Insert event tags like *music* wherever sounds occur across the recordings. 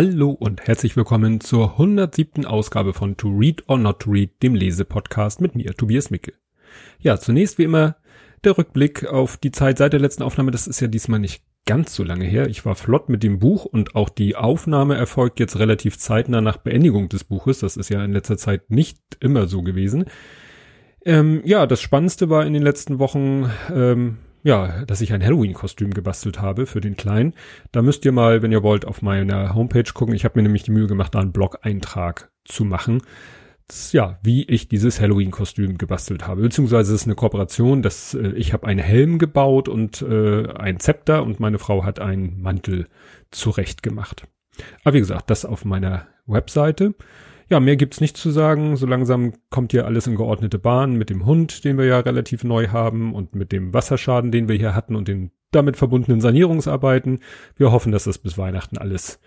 Hallo und herzlich willkommen zur 107. Ausgabe von To Read or Not to Read, dem Lesepodcast mit mir, Tobias Micke. Ja, zunächst wie immer der Rückblick auf die Zeit seit der letzten Aufnahme. Das ist ja diesmal nicht ganz so lange her. Ich war flott mit dem Buch und auch die Aufnahme erfolgt jetzt relativ zeitnah nach Beendigung des Buches. Das ist ja in letzter Zeit nicht immer so gewesen. Ähm, ja, das Spannendste war in den letzten Wochen, ähm, ja, dass ich ein Halloween-Kostüm gebastelt habe für den Kleinen. Da müsst ihr mal, wenn ihr wollt, auf meiner Homepage gucken. Ich habe mir nämlich die Mühe gemacht, da einen Blog-Eintrag zu machen. Das, ja, wie ich dieses Halloween-Kostüm gebastelt habe. Beziehungsweise es ist eine Kooperation, dass äh, ich habe einen Helm gebaut und äh, ein Zepter und meine Frau hat einen Mantel zurecht gemacht. Aber wie gesagt, das auf meiner Webseite. Ja, mehr gibt's nicht zu sagen. So langsam kommt hier alles in geordnete Bahn mit dem Hund, den wir ja relativ neu haben und mit dem Wasserschaden, den wir hier hatten und den damit verbundenen Sanierungsarbeiten. Wir hoffen, dass das bis Weihnachten alles,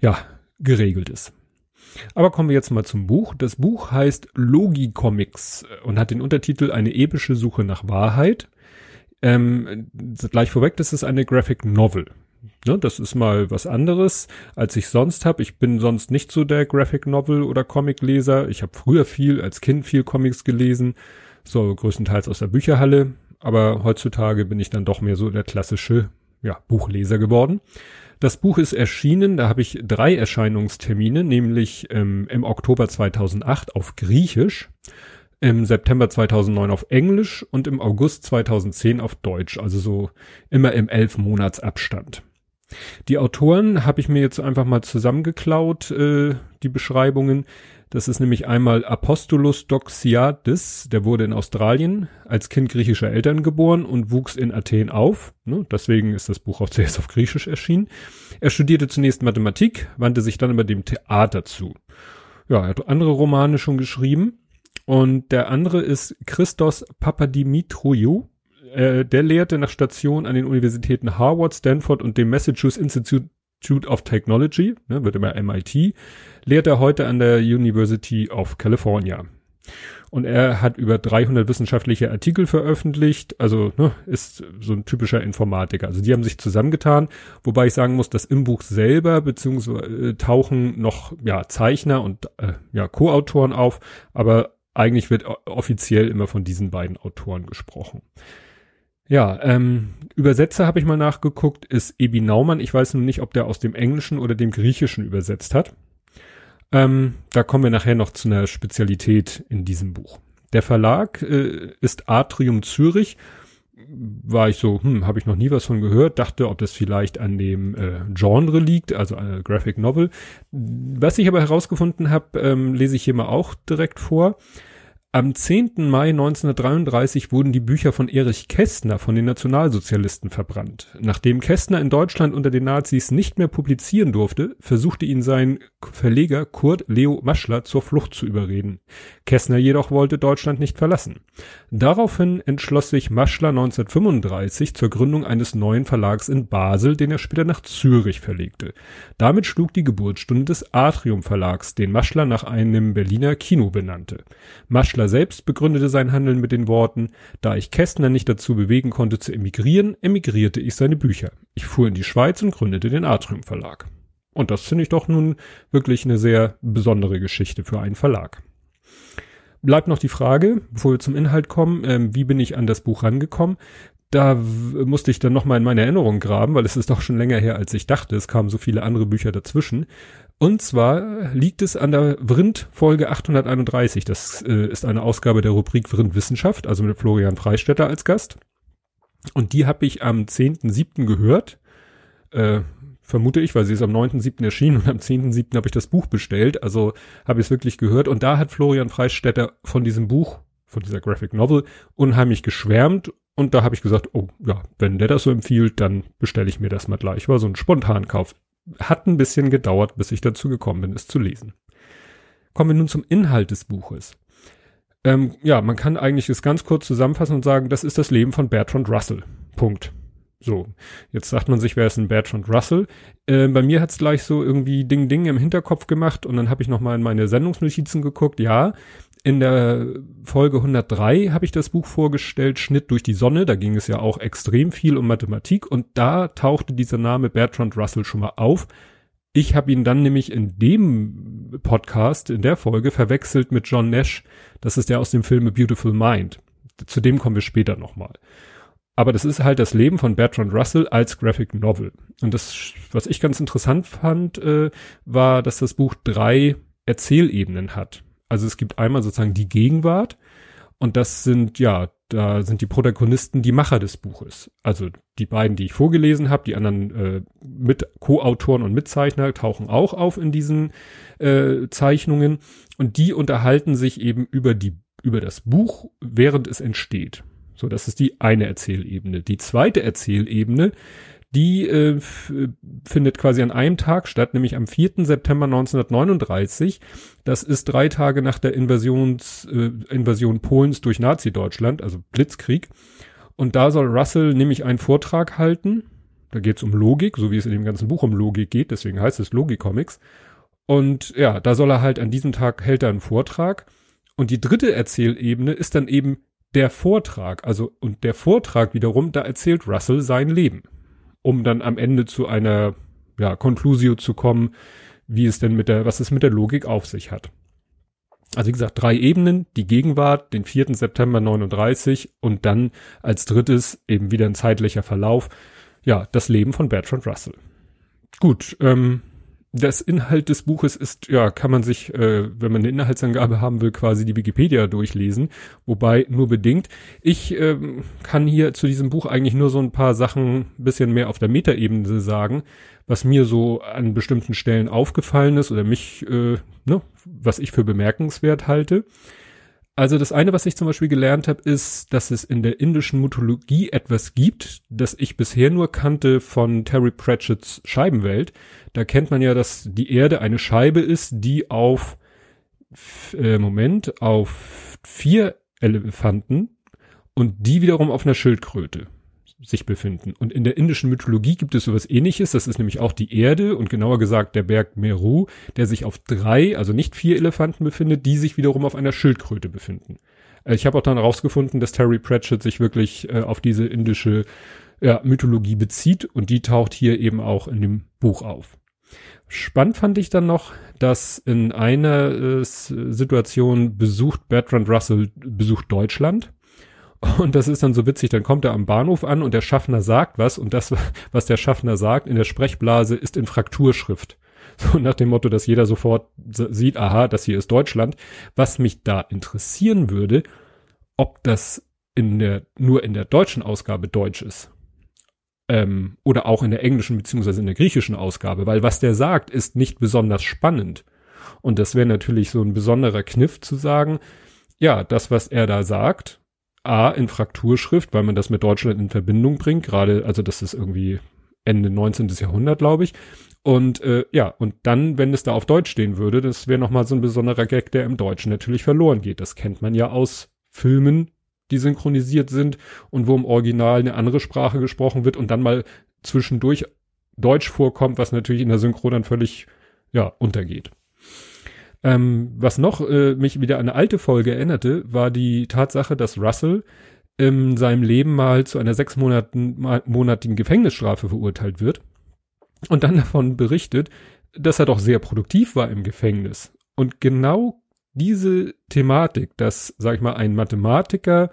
ja, geregelt ist. Aber kommen wir jetzt mal zum Buch. Das Buch heißt Logicomics und hat den Untertitel Eine epische Suche nach Wahrheit. Ähm, gleich vorweg, das ist eine Graphic Novel. Ne, das ist mal was anderes, als ich sonst habe. Ich bin sonst nicht so der Graphic Novel oder Comic-Leser. Ich habe früher viel, als Kind viel Comics gelesen, so größtenteils aus der Bücherhalle. Aber heutzutage bin ich dann doch mehr so der klassische ja, Buchleser geworden. Das Buch ist erschienen, da habe ich drei Erscheinungstermine, nämlich ähm, im Oktober 2008 auf Griechisch, im September 2009 auf Englisch und im August 2010 auf Deutsch, also so immer im elf Monats Abstand. Die Autoren habe ich mir jetzt einfach mal zusammengeklaut, äh, die Beschreibungen. Das ist nämlich einmal Apostolos Doxiadis, der wurde in Australien als Kind griechischer Eltern geboren und wuchs in Athen auf. Ne, deswegen ist das Buch auch *laughs* zuerst auf Griechisch erschienen. Er studierte zunächst Mathematik, wandte sich dann über dem Theater zu. Ja, er hat andere Romane schon geschrieben. Und der andere ist Christos Papadimitriou äh, der lehrte nach Station an den Universitäten Harvard, Stanford und dem Massachusetts Institute of Technology, ne, wird immer MIT, lehrt er heute an der University of California. Und er hat über 300 wissenschaftliche Artikel veröffentlicht, also ne, ist so ein typischer Informatiker. Also die haben sich zusammengetan, wobei ich sagen muss, dass im Buch selber beziehungsweise äh, tauchen noch ja Zeichner und äh, ja Co-Autoren auf, aber eigentlich wird offiziell immer von diesen beiden Autoren gesprochen. Ja, ähm, Übersetzer habe ich mal nachgeguckt, ist Ebi Naumann. Ich weiß nur nicht, ob der aus dem Englischen oder dem Griechischen übersetzt hat. Ähm, da kommen wir nachher noch zu einer Spezialität in diesem Buch. Der Verlag äh, ist Atrium Zürich. War ich so, hm, habe ich noch nie was von gehört, dachte, ob das vielleicht an dem äh, Genre liegt, also eine Graphic Novel. Was ich aber herausgefunden habe, ähm, lese ich hier mal auch direkt vor. Am 10. Mai 1933 wurden die Bücher von Erich Kästner von den Nationalsozialisten verbrannt. Nachdem Kästner in Deutschland unter den Nazis nicht mehr publizieren durfte, versuchte ihn sein Verleger Kurt Leo Maschler zur Flucht zu überreden. Kästner jedoch wollte Deutschland nicht verlassen. Daraufhin entschloss sich Maschler 1935 zur Gründung eines neuen Verlags in Basel, den er später nach Zürich verlegte. Damit schlug die Geburtsstunde des Atrium Verlags, den Maschler nach einem Berliner Kino benannte. Maschler Kästner selbst begründete sein Handeln mit den Worten, da ich Kästner nicht dazu bewegen konnte zu emigrieren, emigrierte ich seine Bücher. Ich fuhr in die Schweiz und gründete den Atrium Verlag. Und das finde ich doch nun wirklich eine sehr besondere Geschichte für einen Verlag. Bleibt noch die Frage, bevor wir zum Inhalt kommen, äh, wie bin ich an das Buch rangekommen? Da musste ich dann nochmal in meine Erinnerung graben, weil es ist doch schon länger her, als ich dachte. Es kamen so viele andere Bücher dazwischen. Und zwar liegt es an der Vrind Folge 831. Das äh, ist eine Ausgabe der Rubrik Vrind Wissenschaft, also mit Florian Freistetter als Gast. Und die habe ich am 10.7. gehört. Äh, vermute ich, weil sie ist am 9.7. erschienen und am 10.7. habe ich das Buch bestellt. Also habe ich es wirklich gehört. Und da hat Florian Freistetter von diesem Buch, von dieser Graphic Novel, unheimlich geschwärmt. Und da habe ich gesagt, oh ja, wenn der das so empfiehlt, dann bestelle ich mir das mal gleich. War so ein Spontankauf hat ein bisschen gedauert, bis ich dazu gekommen bin, es zu lesen. Kommen wir nun zum Inhalt des Buches. Ähm, ja, man kann eigentlich es ganz kurz zusammenfassen und sagen, das ist das Leben von Bertrand Russell. Punkt. So, jetzt sagt man sich, wer ist ein Bertrand Russell? Äh, bei mir hat's gleich so irgendwie Ding Ding im Hinterkopf gemacht und dann habe ich nochmal in meine Sendungsnotizen geguckt. Ja, in der Folge 103 habe ich das Buch vorgestellt, Schnitt durch die Sonne. Da ging es ja auch extrem viel um Mathematik und da tauchte dieser Name Bertrand Russell schon mal auf. Ich habe ihn dann nämlich in dem Podcast, in der Folge, verwechselt mit John Nash. Das ist der aus dem Film A Beautiful Mind. Zu dem kommen wir später nochmal. Aber das ist halt das Leben von Bertrand Russell als Graphic Novel. Und das, was ich ganz interessant fand, äh, war, dass das Buch drei Erzählebenen hat. Also es gibt einmal sozusagen die Gegenwart und das sind ja, da sind die Protagonisten die Macher des Buches. Also die beiden, die ich vorgelesen habe, die anderen äh, mit Co-Autoren und Mitzeichner tauchen auch auf in diesen äh, Zeichnungen und die unterhalten sich eben über die über das Buch, während es entsteht. So, das ist die eine Erzählebene. Die zweite Erzählebene, die äh, findet quasi an einem Tag statt, nämlich am 4. September 1939. Das ist drei Tage nach der Invasions, äh, Invasion Polens durch Nazi-Deutschland, also Blitzkrieg. Und da soll Russell nämlich einen Vortrag halten. Da geht es um Logik, so wie es in dem ganzen Buch um Logik geht, deswegen heißt es Logik-Comics. Und ja, da soll er halt an diesem Tag hält er einen Vortrag. Und die dritte Erzählebene ist dann eben der Vortrag, also und der Vortrag wiederum, da erzählt Russell sein Leben, um dann am Ende zu einer ja, Conclusio zu kommen, wie es denn mit der, was es mit der Logik auf sich hat. Also wie gesagt, drei Ebenen, die Gegenwart, den 4. September 39 und dann als drittes eben wieder ein zeitlicher Verlauf, ja, das Leben von Bertrand Russell. Gut, ähm, das Inhalt des Buches ist, ja, kann man sich, äh, wenn man eine Inhaltsangabe haben will, quasi die Wikipedia durchlesen, wobei nur bedingt. Ich äh, kann hier zu diesem Buch eigentlich nur so ein paar Sachen bisschen mehr auf der Metaebene sagen, was mir so an bestimmten Stellen aufgefallen ist oder mich, äh, ne, was ich für bemerkenswert halte. Also das eine, was ich zum Beispiel gelernt habe, ist, dass es in der indischen Mythologie etwas gibt, das ich bisher nur kannte von Terry Pratchett's Scheibenwelt. Da kennt man ja, dass die Erde eine Scheibe ist, die auf äh, Moment auf vier Elefanten und die wiederum auf einer Schildkröte sich befinden. Und in der indischen Mythologie gibt es sowas ähnliches. Das ist nämlich auch die Erde und genauer gesagt der Berg Meru, der sich auf drei, also nicht vier Elefanten befindet, die sich wiederum auf einer Schildkröte befinden. Äh, ich habe auch dann herausgefunden, dass Terry Pratchett sich wirklich äh, auf diese indische ja, Mythologie bezieht und die taucht hier eben auch in dem Buch auf. Spannend fand ich dann noch, dass in einer äh, Situation besucht Bertrand Russell besucht Deutschland und das ist dann so witzig, dann kommt er am Bahnhof an und der Schaffner sagt was und das, was der Schaffner sagt in der Sprechblase, ist in Frakturschrift. So nach dem Motto, dass jeder sofort sieht, aha, das hier ist Deutschland. Was mich da interessieren würde, ob das in der, nur in der deutschen Ausgabe Deutsch ist. Ähm, oder auch in der englischen beziehungsweise in der griechischen Ausgabe, weil was der sagt, ist nicht besonders spannend. Und das wäre natürlich so ein besonderer Kniff zu sagen, ja, das, was er da sagt, A in Frakturschrift, weil man das mit Deutschland in Verbindung bringt, gerade, also das ist irgendwie Ende 19. Jahrhundert, glaube ich. Und äh, ja, und dann, wenn es da auf Deutsch stehen würde, das wäre nochmal so ein besonderer Gag, der im Deutschen natürlich verloren geht. Das kennt man ja aus Filmen, die synchronisiert sind und wo im Original eine andere Sprache gesprochen wird und dann mal zwischendurch Deutsch vorkommt, was natürlich in der Synchro dann völlig ja untergeht. Ähm, was noch äh, mich wieder an eine alte Folge erinnerte, war die Tatsache, dass Russell in seinem Leben mal zu einer sechs Monaten, monatigen Gefängnisstrafe verurteilt wird und dann davon berichtet, dass er doch sehr produktiv war im Gefängnis. Und genau diese Thematik, dass, sag ich mal, ein Mathematiker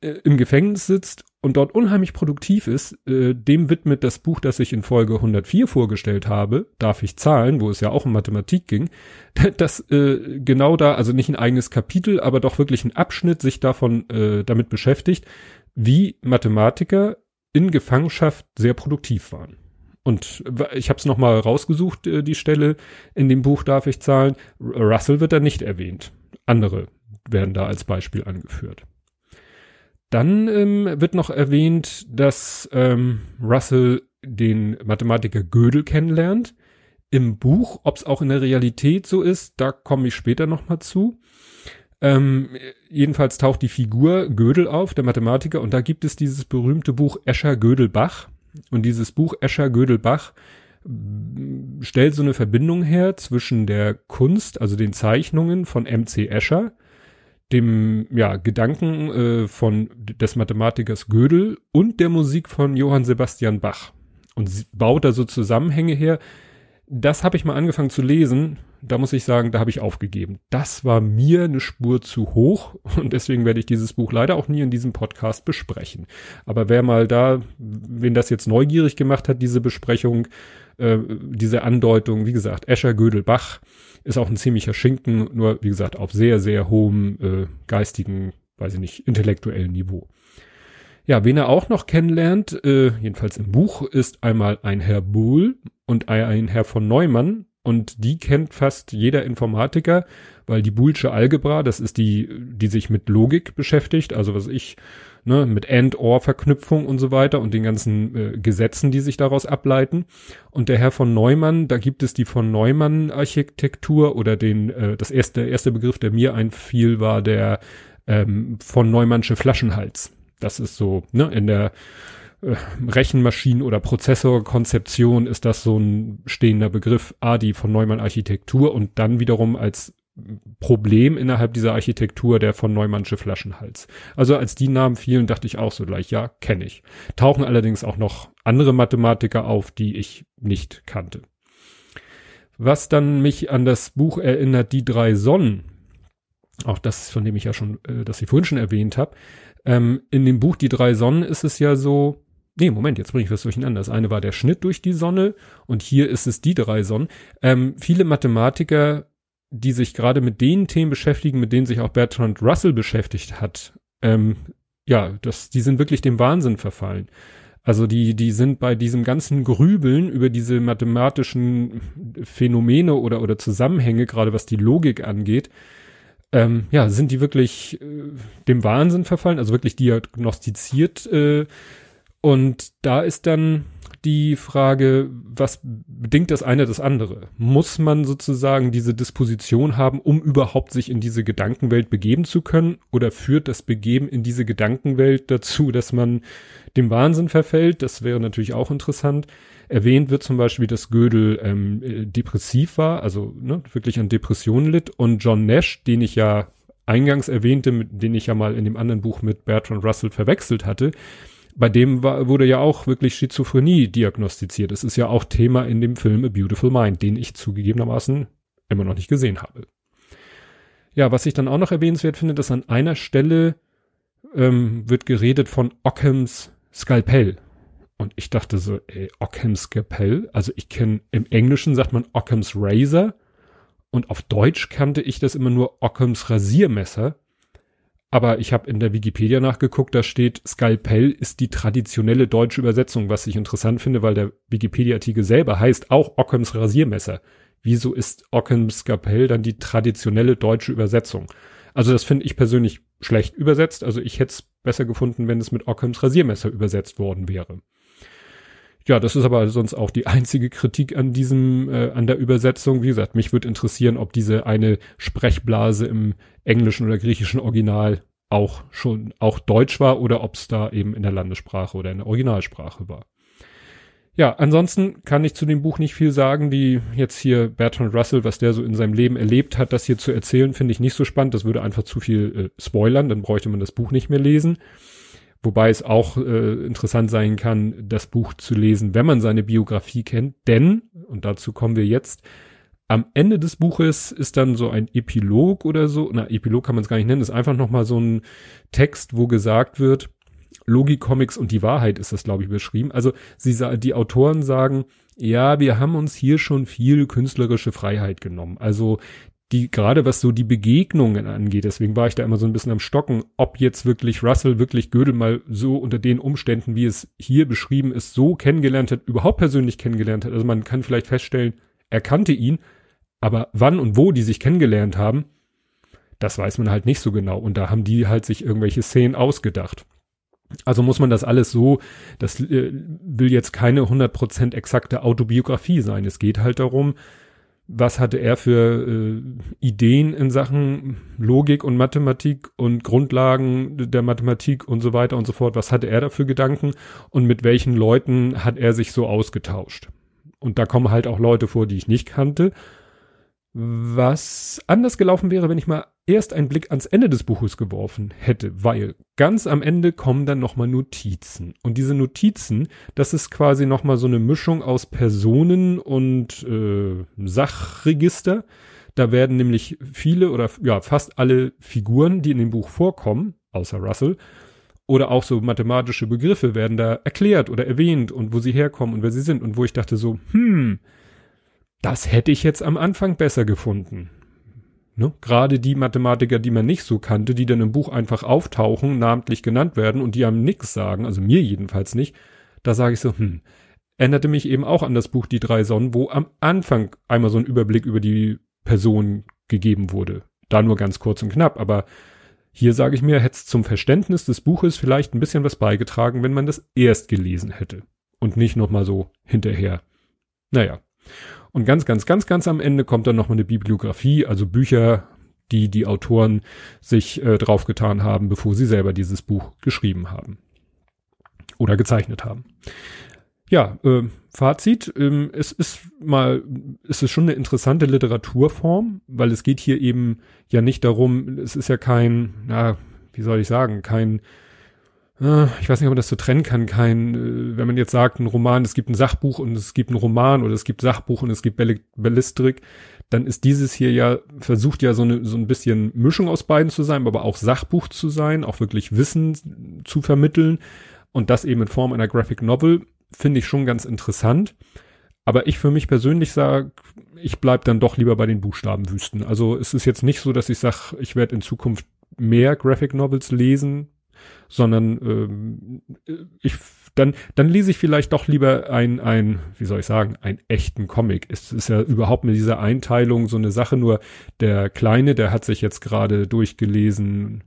äh, im Gefängnis sitzt und dort unheimlich produktiv ist, äh, dem widmet das Buch, das ich in Folge 104 vorgestellt habe, Darf ich zahlen, wo es ja auch um Mathematik ging, *laughs* dass äh, genau da, also nicht ein eigenes Kapitel, aber doch wirklich ein Abschnitt sich davon äh, damit beschäftigt, wie Mathematiker in Gefangenschaft sehr produktiv waren. Und ich habe es nochmal rausgesucht, äh, die Stelle in dem Buch Darf ich zahlen. Russell wird da nicht erwähnt. Andere werden da als Beispiel angeführt. Dann ähm, wird noch erwähnt, dass ähm, Russell den Mathematiker Gödel kennenlernt. Im Buch, ob es auch in der Realität so ist, da komme ich später nochmal zu. Ähm, jedenfalls taucht die Figur Gödel auf, der Mathematiker, und da gibt es dieses berühmte Buch Escher Gödel-Bach. Und dieses Buch Escher Gödel-Bach stellt so eine Verbindung her zwischen der Kunst, also den Zeichnungen von MC Escher, dem ja, Gedanken äh, von des Mathematikers Gödel und der Musik von Johann Sebastian Bach. Und baut da so Zusammenhänge her, das habe ich mal angefangen zu lesen. Da muss ich sagen, da habe ich aufgegeben. Das war mir eine Spur zu hoch *laughs* und deswegen werde ich dieses Buch leider auch nie in diesem Podcast besprechen. Aber wer mal da, wen das jetzt neugierig gemacht hat, diese Besprechung, äh, diese Andeutung, wie gesagt, Escher, Gödel, Bach, ist auch ein ziemlicher Schinken, nur wie gesagt auf sehr, sehr hohem äh, geistigen, weiß ich nicht, intellektuellen Niveau. Ja, wen er auch noch kennenlernt, äh, jedenfalls im Buch, ist einmal ein Herr Buhl und ein Herr von Neumann. Und die kennt fast jeder Informatiker, weil die Boolsche Algebra, das ist die, die sich mit Logik beschäftigt, also was ich, ne, mit And-Or-Verknüpfung und so weiter und den ganzen äh, Gesetzen, die sich daraus ableiten. Und der Herr von Neumann, da gibt es die von Neumann Architektur oder den, äh, das erste, der erste Begriff, der mir einfiel, war der ähm, von Neumannsche Flaschenhals. Das ist so, ne, in der äh, Rechenmaschinen- oder Prozessorkonzeption ist das so ein stehender Begriff, A, die von Neumann Architektur und dann wiederum als Problem innerhalb dieser Architektur der von Neumannsche Flaschenhals. Also als die Namen fielen, dachte ich auch so gleich, ja, kenne ich. Tauchen allerdings auch noch andere Mathematiker auf, die ich nicht kannte. Was dann mich an das Buch erinnert, die drei Sonnen, auch das, von dem ich ja schon, äh, das ich vorhin schon erwähnt habe, ähm, in dem Buch Die drei Sonnen ist es ja so, nee, Moment, jetzt bringe ich was durcheinander. Das eine war der Schnitt durch die Sonne und hier ist es die drei Sonnen. Ähm, viele Mathematiker, die sich gerade mit den Themen beschäftigen, mit denen sich auch Bertrand Russell beschäftigt hat, ähm, ja, das, die sind wirklich dem Wahnsinn verfallen. Also die, die sind bei diesem ganzen Grübeln über diese mathematischen Phänomene oder, oder Zusammenhänge, gerade was die Logik angeht, ähm, ja, sind die wirklich äh, dem Wahnsinn verfallen, also wirklich diagnostiziert. Äh, und da ist dann die Frage, was bedingt das eine das andere? Muss man sozusagen diese Disposition haben, um überhaupt sich in diese Gedankenwelt begeben zu können? Oder führt das Begeben in diese Gedankenwelt dazu, dass man dem Wahnsinn verfällt? Das wäre natürlich auch interessant. Erwähnt wird zum Beispiel, dass Gödel ähm, äh, depressiv war, also ne, wirklich an Depressionen litt. Und John Nash, den ich ja eingangs erwähnte, mit, den ich ja mal in dem anderen Buch mit Bertrand Russell verwechselt hatte, bei dem war, wurde ja auch wirklich Schizophrenie diagnostiziert. Es ist ja auch Thema in dem Film A Beautiful Mind, den ich zugegebenermaßen immer noch nicht gesehen habe. Ja, was ich dann auch noch erwähnenswert finde, dass an einer Stelle ähm, wird geredet von Ockhams Skalpell. Und ich dachte so, ey, Occam's Skalpell. Also ich kenne, im Englischen sagt man Occam's Razor. Und auf Deutsch kannte ich das immer nur Occam's Rasiermesser. Aber ich habe in der Wikipedia nachgeguckt, da steht Skalpell ist die traditionelle deutsche Übersetzung, was ich interessant finde, weil der Wikipedia-Artikel selber heißt auch Occams Rasiermesser. Wieso ist Occams Skalpell dann die traditionelle deutsche Übersetzung? Also das finde ich persönlich schlecht übersetzt. Also ich hätte es besser gefunden, wenn es mit Occams Rasiermesser übersetzt worden wäre. Ja, das ist aber sonst auch die einzige Kritik an diesem, äh, an der Übersetzung. Wie gesagt, mich würde interessieren, ob diese eine Sprechblase im englischen oder griechischen Original auch schon auch Deutsch war oder ob es da eben in der Landessprache oder in der Originalsprache war. Ja, ansonsten kann ich zu dem Buch nicht viel sagen. Die jetzt hier Bertrand Russell, was der so in seinem Leben erlebt hat, das hier zu erzählen, finde ich nicht so spannend. Das würde einfach zu viel äh, spoilern, dann bräuchte man das Buch nicht mehr lesen. Wobei es auch äh, interessant sein kann, das Buch zu lesen, wenn man seine Biografie kennt. Denn, und dazu kommen wir jetzt, am Ende des Buches ist dann so ein Epilog oder so. Na, Epilog kann man es gar nicht nennen. ist einfach nochmal so ein Text, wo gesagt wird, Logik, Comics und die Wahrheit ist das, glaube ich, beschrieben. Also sie, die Autoren sagen, ja, wir haben uns hier schon viel künstlerische Freiheit genommen. Also die, gerade was so die Begegnungen angeht, deswegen war ich da immer so ein bisschen am Stocken, ob jetzt wirklich Russell wirklich Gödel mal so unter den Umständen, wie es hier beschrieben ist, so kennengelernt hat, überhaupt persönlich kennengelernt hat. Also man kann vielleicht feststellen, er kannte ihn, aber wann und wo die sich kennengelernt haben, das weiß man halt nicht so genau. Und da haben die halt sich irgendwelche Szenen ausgedacht. Also muss man das alles so, das äh, will jetzt keine 100% exakte Autobiografie sein. Es geht halt darum, was hatte er für äh, Ideen in Sachen Logik und Mathematik und Grundlagen der Mathematik und so weiter und so fort. Was hatte er da für Gedanken und mit welchen Leuten hat er sich so ausgetauscht? Und da kommen halt auch Leute vor, die ich nicht kannte. Was anders gelaufen wäre, wenn ich mal erst einen Blick ans Ende des Buches geworfen hätte, weil ganz am Ende kommen dann nochmal Notizen. Und diese Notizen, das ist quasi nochmal so eine Mischung aus Personen und äh, Sachregister. Da werden nämlich viele oder ja fast alle Figuren, die in dem Buch vorkommen, außer Russell, oder auch so mathematische Begriffe werden da erklärt oder erwähnt und wo sie herkommen und wer sie sind und wo ich dachte so, hm, das hätte ich jetzt am Anfang besser gefunden. Ne? Gerade die Mathematiker, die man nicht so kannte, die dann im Buch einfach auftauchen, namentlich genannt werden und die einem nix sagen, also mir jedenfalls nicht, da sage ich so, hm, erinnerte mich eben auch an das Buch Die drei Sonnen, wo am Anfang einmal so ein Überblick über die Person gegeben wurde. Da nur ganz kurz und knapp, aber hier sage ich mir, hätte es zum Verständnis des Buches vielleicht ein bisschen was beigetragen, wenn man das erst gelesen hätte und nicht nochmal so hinterher. Naja. Und ganz, ganz, ganz, ganz am Ende kommt dann nochmal eine Bibliografie, also Bücher, die die Autoren sich äh, draufgetan haben, bevor sie selber dieses Buch geschrieben haben. Oder gezeichnet haben. Ja, äh, Fazit, ähm, es ist mal, es ist schon eine interessante Literaturform, weil es geht hier eben ja nicht darum, es ist ja kein, na, wie soll ich sagen, kein ich weiß nicht, ob man das so trennen kann, kein, äh, wenn man jetzt sagt, ein Roman, es gibt ein Sachbuch und es gibt ein Roman oder es gibt Sachbuch und es gibt Ballistrik, dann ist dieses hier ja, versucht ja so, eine, so ein bisschen Mischung aus beiden zu sein, aber auch Sachbuch zu sein, auch wirklich Wissen zu vermitteln und das eben in Form einer Graphic Novel, finde ich schon ganz interessant. Aber ich für mich persönlich sage, ich bleib dann doch lieber bei den Buchstabenwüsten. Also es ist jetzt nicht so, dass ich sage, ich werde in Zukunft mehr Graphic Novels lesen, sondern ähm, ich dann dann lese ich vielleicht doch lieber ein ein wie soll ich sagen einen echten Comic. Es ist ja überhaupt mit dieser Einteilung so eine Sache. Nur der kleine, der hat sich jetzt gerade durchgelesen.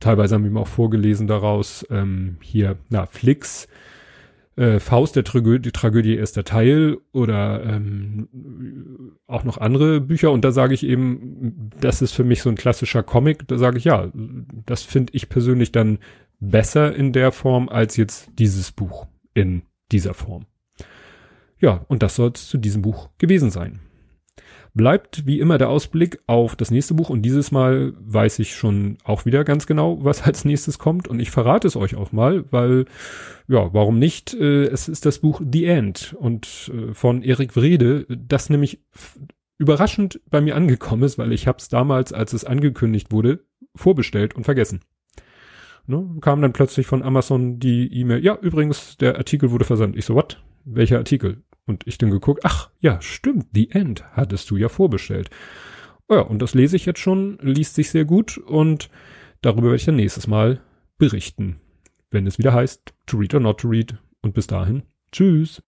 Teilweise haben wir ihm auch vorgelesen daraus. Ähm, hier na Flix. Äh, Faust der Tragödie, Tragödie erster Teil oder ähm, auch noch andere Bücher und da sage ich eben, das ist für mich so ein klassischer Comic, da sage ich ja, das finde ich persönlich dann besser in der Form als jetzt dieses Buch in dieser Form. Ja, und das soll es zu diesem Buch gewesen sein. Bleibt wie immer der Ausblick auf das nächste Buch und dieses Mal weiß ich schon auch wieder ganz genau, was *laughs* als nächstes kommt und ich verrate es euch auch mal, weil ja, warum nicht? Äh, es ist das Buch The End und äh, von Erik Wrede, das nämlich überraschend bei mir angekommen ist, weil ich habe es damals, als es angekündigt wurde, vorbestellt und vergessen. Ne, kam dann plötzlich von Amazon die E-Mail, ja, übrigens, der Artikel wurde versandt. Ich so, what? Welcher Artikel? Und ich dann geguckt, ach, ja, stimmt, The End hattest du ja vorbestellt. Oh ja, und das lese ich jetzt schon, liest sich sehr gut und darüber werde ich dann nächstes Mal berichten, wenn es wieder heißt, to read or not to read. Und bis dahin, tschüss.